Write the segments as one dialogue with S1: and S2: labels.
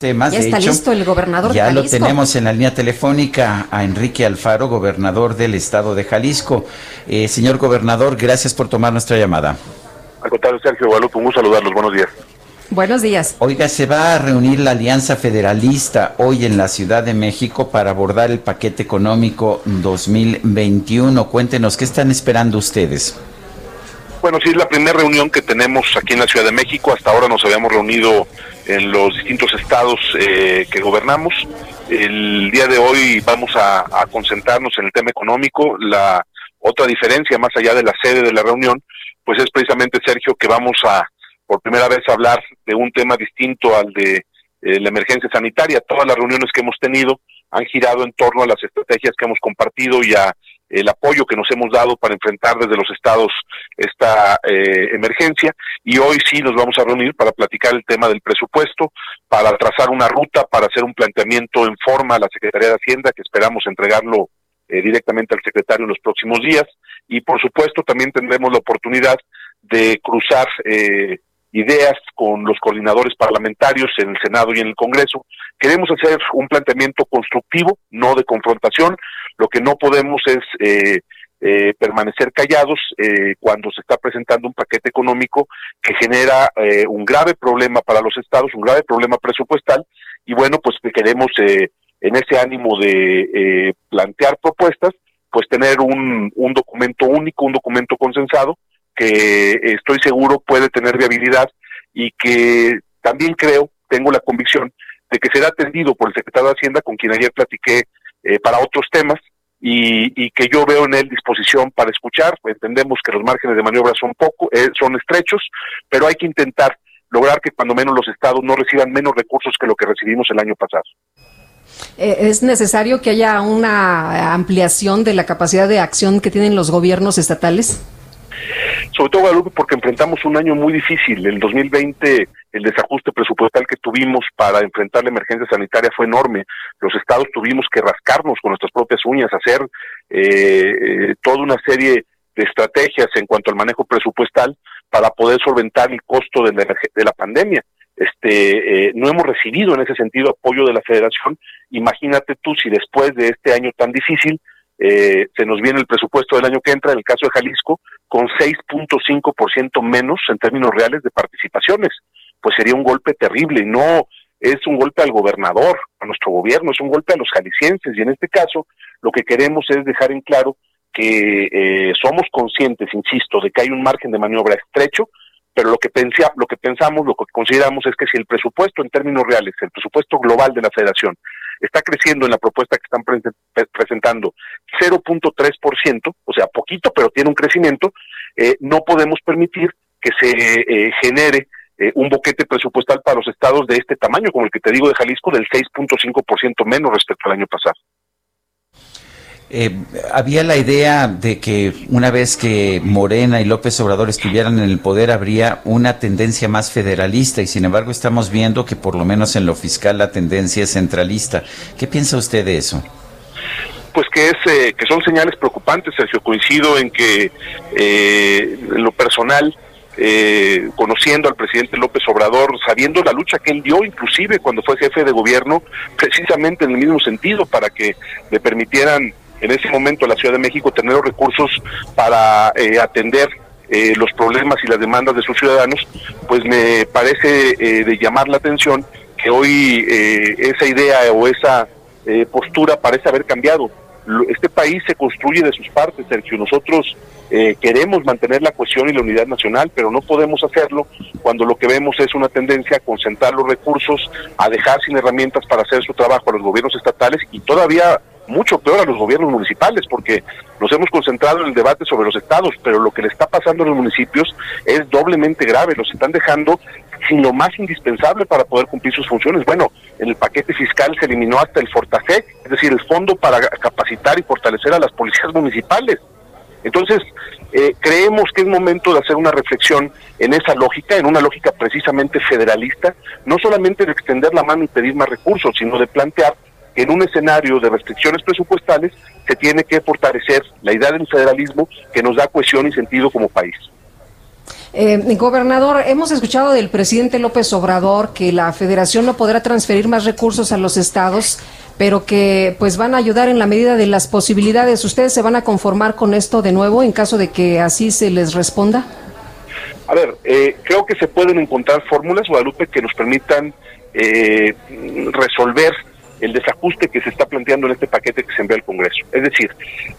S1: Temas,
S2: ya está
S1: de hecho,
S2: listo el gobernador
S1: ya
S2: de
S1: lo
S2: Jalisco.
S1: tenemos en la línea telefónica a Enrique Alfaro, gobernador del estado de Jalisco. Eh, señor gobernador, gracias por tomar nuestra llamada.
S3: Al contrario, Sergio Guadalupe, un gusto saludarlos. Buenos días.
S2: Buenos días.
S1: Oiga, se va a reunir la Alianza Federalista hoy en la Ciudad de México para abordar el paquete económico 2021. Cuéntenos, ¿qué están esperando ustedes?
S3: Bueno, sí, es la primera reunión que tenemos aquí en la Ciudad de México. Hasta ahora nos habíamos reunido en los distintos estados eh, que gobernamos. El día de hoy vamos a, concentrarnos en el tema económico. La otra diferencia, más allá de la sede de la reunión, pues es precisamente, Sergio, que vamos a, por primera vez, hablar de un tema distinto al de eh, la emergencia sanitaria. Todas las reuniones que hemos tenido han girado en torno a las estrategias que hemos compartido y a el apoyo que nos hemos dado para enfrentar desde los estados esta eh, emergencia. Y hoy sí nos vamos a reunir para platicar el tema del presupuesto, para trazar una ruta, para hacer un planteamiento en forma a la Secretaría de Hacienda que esperamos entregarlo eh, directamente al secretario en los próximos días. Y por supuesto también tendremos la oportunidad de cruzar eh, ideas con los coordinadores parlamentarios en el Senado y en el Congreso. Queremos hacer un planteamiento constructivo, no de confrontación. Lo que no podemos es eh, eh, permanecer callados eh, cuando se está presentando un paquete económico que genera eh, un grave problema para los estados, un grave problema presupuestal. Y bueno, pues que queremos eh, en ese ánimo de eh, plantear propuestas, pues tener un, un documento único, un documento consensado que estoy seguro puede tener viabilidad y que también creo, tengo la convicción de que será atendido por el secretario de Hacienda, con quien ayer platiqué eh, para otros temas, y, y, que yo veo en él disposición para escuchar. Entendemos que los márgenes de maniobra son poco, eh, son estrechos, pero hay que intentar lograr que cuando menos los estados no reciban menos recursos que lo que recibimos el año pasado.
S2: Eh, ¿Es necesario que haya una ampliación de la capacidad de acción que tienen los gobiernos estatales?
S3: Sobre todo Guadalupe porque enfrentamos un año muy difícil. El 2020 el desajuste presupuestal que tuvimos para enfrentar la emergencia sanitaria fue enorme. Los estados tuvimos que rascarnos con nuestras propias uñas, hacer eh, eh, toda una serie de estrategias en cuanto al manejo presupuestal para poder solventar el costo de la, de la pandemia. Este, eh, no hemos recibido en ese sentido apoyo de la federación. Imagínate tú si después de este año tan difícil eh, se nos viene el presupuesto del año que entra, en el caso de Jalisco, con 6.5% menos en términos reales de participaciones. Pues sería un golpe terrible y no es un golpe al gobernador, a nuestro gobierno, es un golpe a los jaliscienses y en este caso lo que queremos es dejar en claro que eh, somos conscientes, insisto, de que hay un margen de maniobra estrecho, pero lo que, lo que pensamos, lo que consideramos es que si el presupuesto en términos reales, el presupuesto global de la federación, está creciendo en la propuesta que están pre presentando 0.3%, o sea, poquito, pero tiene un crecimiento, eh, no podemos permitir que se eh, genere eh, un boquete presupuestal para los estados de este tamaño, como el que te digo de Jalisco, del 6.5% menos respecto al año pasado.
S1: Eh, había la idea de que una vez que Morena y López Obrador estuvieran en el poder habría una tendencia más federalista y sin embargo estamos viendo que por lo menos en lo fiscal la tendencia es centralista. ¿Qué piensa usted de eso?
S3: Pues que es eh, que son señales preocupantes, Sergio. Coincido en que eh, en lo personal eh, conociendo al presidente López Obrador, sabiendo la lucha que él dio, inclusive cuando fue jefe de gobierno, precisamente en el mismo sentido, para que le permitieran en ese momento la Ciudad de México tener los recursos para eh, atender eh, los problemas y las demandas de sus ciudadanos, pues me parece eh, de llamar la atención que hoy esa idea o esa postura parece haber cambiado. Este país se construye de sus partes, Sergio. Nosotros eh, queremos mantener la cohesión y la unidad nacional, pero no podemos hacerlo cuando lo que vemos es una tendencia a concentrar los recursos, a dejar sin herramientas para hacer su trabajo a los gobiernos estatales y todavía mucho peor a los gobiernos municipales, porque nos hemos concentrado en el debate sobre los estados, pero lo que le está pasando a los municipios es doblemente grave, los están dejando sin lo más indispensable para poder cumplir sus funciones. Bueno, en el paquete fiscal se eliminó hasta el Fortasec, es decir, el fondo para capacitar y fortalecer a las policías municipales. Entonces, eh, creemos que es momento de hacer una reflexión en esa lógica, en una lógica precisamente federalista, no solamente de extender la mano y pedir más recursos, sino de plantear en un escenario de restricciones presupuestales se tiene que fortalecer la idea del federalismo que nos da cohesión y sentido como país.
S2: Eh, gobernador, hemos escuchado del presidente López Obrador que la federación no podrá transferir más recursos a los estados, pero que pues van a ayudar en la medida de las posibilidades. ¿Ustedes se van a conformar con esto de nuevo en caso de que así se les responda?
S3: A ver, eh, creo que se pueden encontrar fórmulas, Guadalupe, que nos permitan eh, resolver el desajuste que se está planteando en este paquete que se envió al Congreso. Es decir,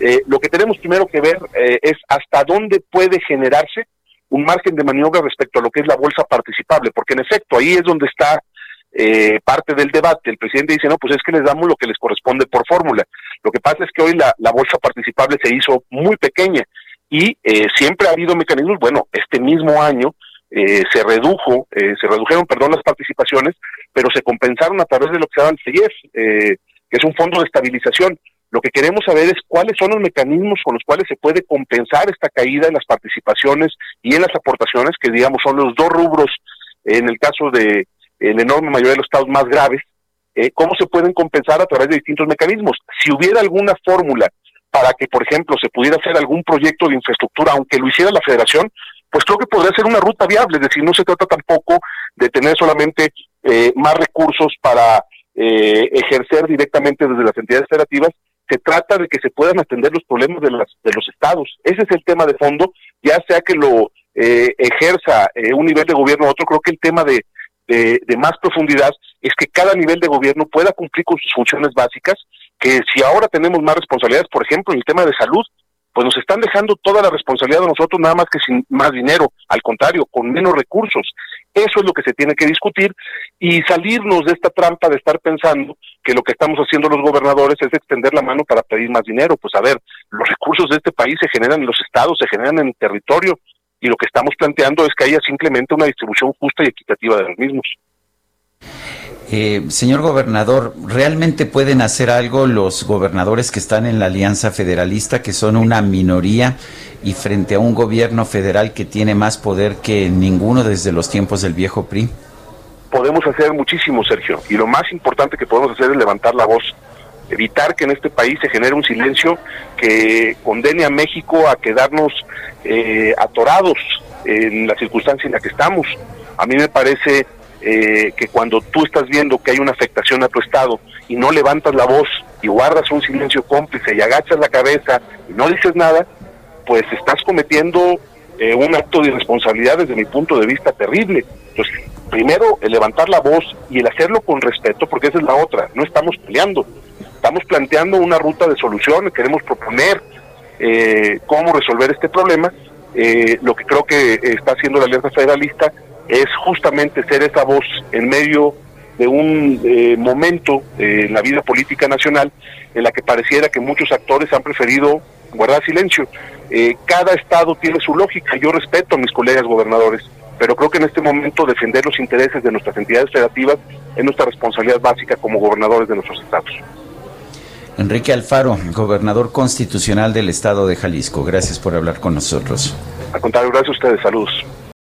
S3: eh, lo que tenemos primero que ver es hasta dónde puede generarse un margen de maniobra respecto a lo que es la bolsa participable, porque en efecto ahí es donde está eh, parte del debate. El presidente dice, no, pues es que les damos lo que les corresponde por fórmula. Lo que pasa es que hoy la, bolsa participable se hizo muy pequeña y eh, siempre ha habido mecanismos, bueno, este mismo año eh, se redujo, se redujeron, perdón, las participaciones, pero se compensaron a través de lo que se llama el CIEF, que es un fondo de estabilización. Lo que queremos saber es cuáles son los mecanismos con los cuales se puede compensar esta caída en las participaciones y en las aportaciones, que digamos son los dos rubros en el caso de la enorme mayoría de los estados más graves, eh, cómo se pueden compensar a través de distintos mecanismos. Si hubiera alguna fórmula para que, por ejemplo, se pudiera hacer algún proyecto de infraestructura, aunque lo hiciera la federación, pues creo que podría ser una ruta viable, es decir, no se trata tampoco de tener solamente eh, más recursos para eh, ejercer directamente desde las entidades federativas, se trata de que se puedan atender los problemas de, las, de los estados. Ese es el tema de fondo, ya sea que lo eh, ejerza eh, un nivel de gobierno u otro, creo que el tema de, de, de, más profundidad es que cada nivel de gobierno pueda cumplir con sus funciones básicas, que si ahora tenemos más responsabilidades, por ejemplo, en el tema de salud, pues nos están dejando toda la responsabilidad de nosotros nada más que sin más dinero, al contrario, con menos recursos. Eso es lo que se tiene que discutir y salirnos de esta trampa de estar pensando que lo que estamos haciendo los gobernadores es extender la mano para pedir más dinero. Pues a ver, los recursos de este país se generan en los estados, se generan en el territorio y lo que estamos planteando es que haya simplemente una distribución justa y equitativa de los mismos.
S1: Eh, señor gobernador, ¿realmente pueden hacer algo los gobernadores que están en la Alianza Federalista, que son una minoría, y frente a un gobierno federal que tiene más poder que ninguno desde los tiempos del viejo PRI?
S3: Podemos hacer muchísimo, Sergio, y lo más importante que podemos hacer es levantar la voz, evitar que en este país se genere un silencio que condene a México a quedarnos eh, atorados en la circunstancia en la que estamos. A mí me parece eh, que cuando tú estás viendo que hay una afectación a tu Estado y no levantas la voz y guardas un silencio cómplice y agachas la cabeza y no dices nada, pues estás cometiendo eh, un acto de irresponsabilidad desde mi punto de vista terrible. Entonces, primero, el levantar la voz y el hacerlo con respeto, porque esa es la otra, no estamos peleando, estamos planteando una ruta de solución, queremos proponer eh, cómo resolver este problema. lo que creo que está haciendo la Alianza Federalista es justamente ser esa voz en medio de un eh, momento en la vida política nacional en la que pareciera que muchos actores han preferido guardar silencio. Eh, cada estado tiene su lógica, yo respeto a mis colegas gobernadores, pero creo que en este momento defender los intereses de nuestras entidades federativas es nuestra responsabilidad básica como gobernadores de nuestros estados.
S1: Enrique Alfaro, gobernador constitucional del estado de Jalisco, gracias por hablar con nosotros.
S3: Al contrario, gracias a ustedes, saludos.